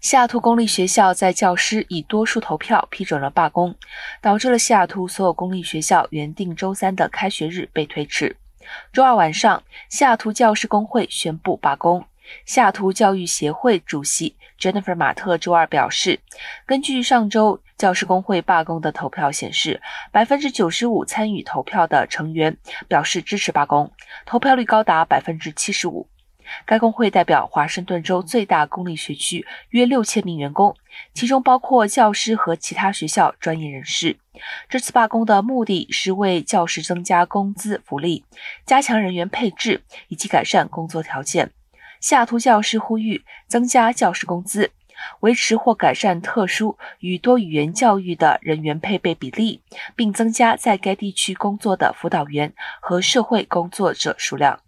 西雅图公立学校在教师以多数投票批准了罢工，导致了西雅图所有公立学校原定周三的开学日被推迟。周二晚上，西雅图教师工会宣布罢工。西雅图教育协会主席 Jennifer 马特周二表示，根据上周教师工会罢工的投票显示，百分之九十五参与投票的成员表示支持罢工，投票率高达百分之七十五。该工会代表华盛顿州最大公立学区约六千名员工，其中包括教师和其他学校专业人士。这次罢工的目的是为教师增加工资福利、加强人员配置以及改善工作条件。西雅图教师呼吁增加教师工资，维持或改善特殊与多语言教育的人员配备比例，并增加在该地区工作的辅导员和社会工作者数量。